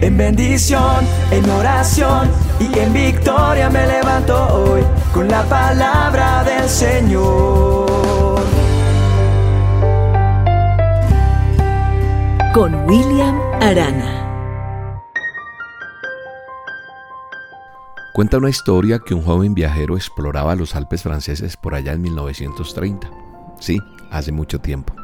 En bendición, en oración y en victoria me levanto hoy con la palabra del Señor. Con William Arana. Cuenta una historia que un joven viajero exploraba los Alpes franceses por allá en 1930. Sí, hace mucho tiempo.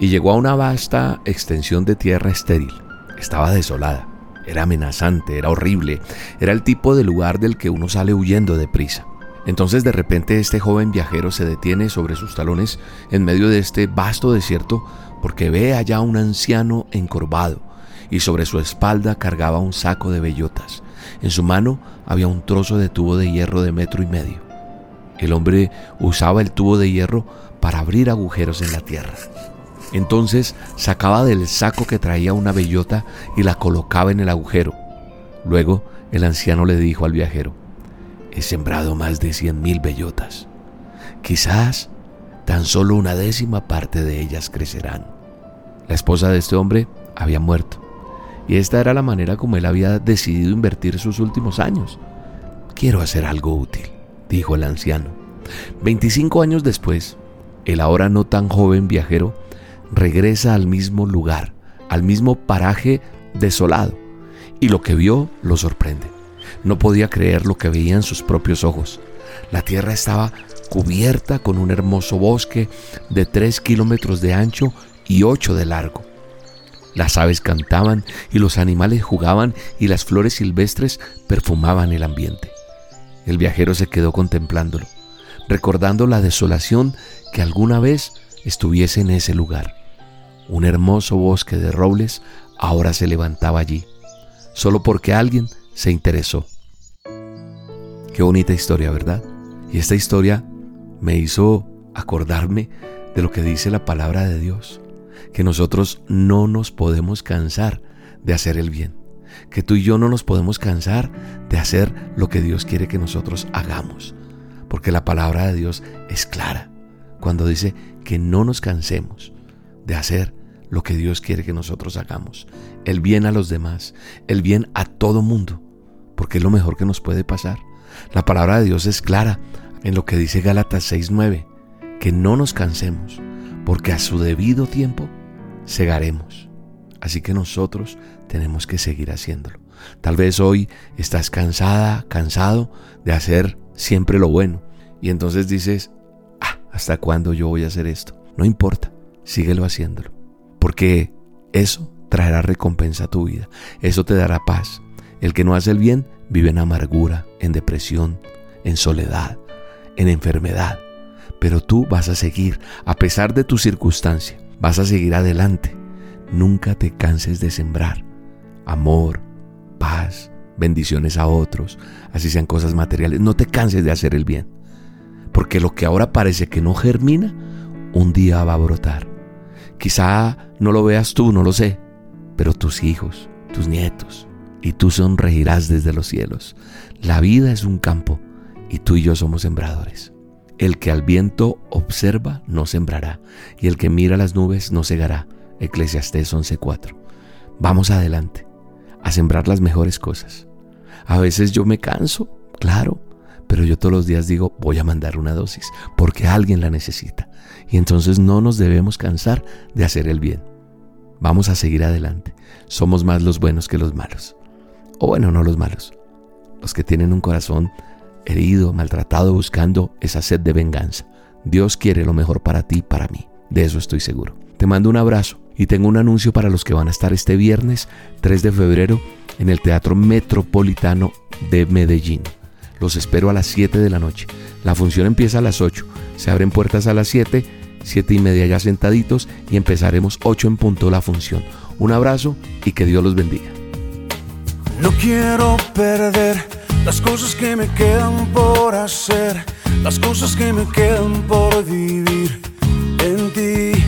Y llegó a una vasta extensión de tierra estéril estaba desolada, era amenazante, era horrible, era el tipo de lugar del que uno sale huyendo deprisa. Entonces de repente este joven viajero se detiene sobre sus talones en medio de este vasto desierto porque ve allá un anciano encorvado y sobre su espalda cargaba un saco de bellotas. En su mano había un trozo de tubo de hierro de metro y medio. El hombre usaba el tubo de hierro para abrir agujeros en la tierra. Entonces sacaba del saco que traía una bellota y la colocaba en el agujero. Luego el anciano le dijo al viajero, he sembrado más de cien mil bellotas. Quizás tan solo una décima parte de ellas crecerán. La esposa de este hombre había muerto y esta era la manera como él había decidido invertir sus últimos años. Quiero hacer algo útil, dijo el anciano. Veinticinco años después, el ahora no tan joven viajero regresa al mismo lugar, al mismo paraje desolado, y lo que vio lo sorprende. No podía creer lo que veía en sus propios ojos. La tierra estaba cubierta con un hermoso bosque de tres kilómetros de ancho y ocho de largo. Las aves cantaban y los animales jugaban y las flores silvestres perfumaban el ambiente. El viajero se quedó contemplándolo, recordando la desolación que alguna vez estuviese en ese lugar. Un hermoso bosque de robles ahora se levantaba allí, solo porque alguien se interesó. Qué bonita historia, ¿verdad? Y esta historia me hizo acordarme de lo que dice la palabra de Dios, que nosotros no nos podemos cansar de hacer el bien, que tú y yo no nos podemos cansar de hacer lo que Dios quiere que nosotros hagamos, porque la palabra de Dios es clara cuando dice que no nos cansemos de hacer lo que Dios quiere que nosotros hagamos. El bien a los demás, el bien a todo mundo, porque es lo mejor que nos puede pasar. La palabra de Dios es clara en lo que dice Gálatas 6:9, que no nos cansemos, porque a su debido tiempo segaremos. Así que nosotros tenemos que seguir haciéndolo. Tal vez hoy estás cansada, cansado de hacer siempre lo bueno. Y entonces dices, ¿Hasta cuándo yo voy a hacer esto? No importa, síguelo haciéndolo. Porque eso traerá recompensa a tu vida. Eso te dará paz. El que no hace el bien vive en amargura, en depresión, en soledad, en enfermedad. Pero tú vas a seguir, a pesar de tu circunstancia, vas a seguir adelante. Nunca te canses de sembrar amor, paz, bendiciones a otros, así sean cosas materiales. No te canses de hacer el bien. Porque lo que ahora parece que no germina, un día va a brotar. Quizá no lo veas tú, no lo sé, pero tus hijos, tus nietos, y tú sonreirás desde los cielos. La vida es un campo y tú y yo somos sembradores. El que al viento observa no sembrará, y el que mira las nubes no cegará. Eclesiastés 11:4. Vamos adelante, a sembrar las mejores cosas. A veces yo me canso, claro, pero yo todos los días digo, voy a mandar una dosis, porque alguien la necesita. Y entonces no nos debemos cansar de hacer el bien. Vamos a seguir adelante. Somos más los buenos que los malos. O bueno, no los malos. Los que tienen un corazón herido, maltratado, buscando esa sed de venganza. Dios quiere lo mejor para ti y para mí. De eso estoy seguro. Te mando un abrazo y tengo un anuncio para los que van a estar este viernes 3 de febrero en el Teatro Metropolitano de Medellín. Los espero a las 7 de la noche. La función empieza a las 8. Se abren puertas a las 7, 7 y media ya sentaditos y empezaremos 8 en punto la función. Un abrazo y que Dios los bendiga. No quiero perder las cosas que me quedan por hacer, las cosas que me quedan por vivir en ti.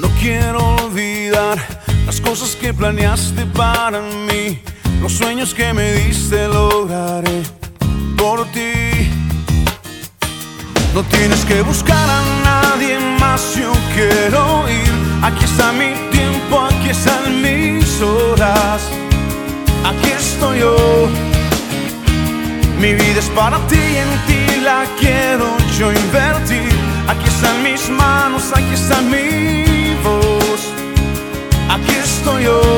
No quiero olvidar las cosas que planeaste para mí los sueños que me diste lograré por ti. No tienes que buscar a nadie más, yo quiero ir. Aquí está mi tiempo, aquí están mis horas. Aquí estoy yo. Mi vida es para ti y en ti la quiero yo invertir. Aquí están mis manos, aquí está mi voz. Aquí estoy yo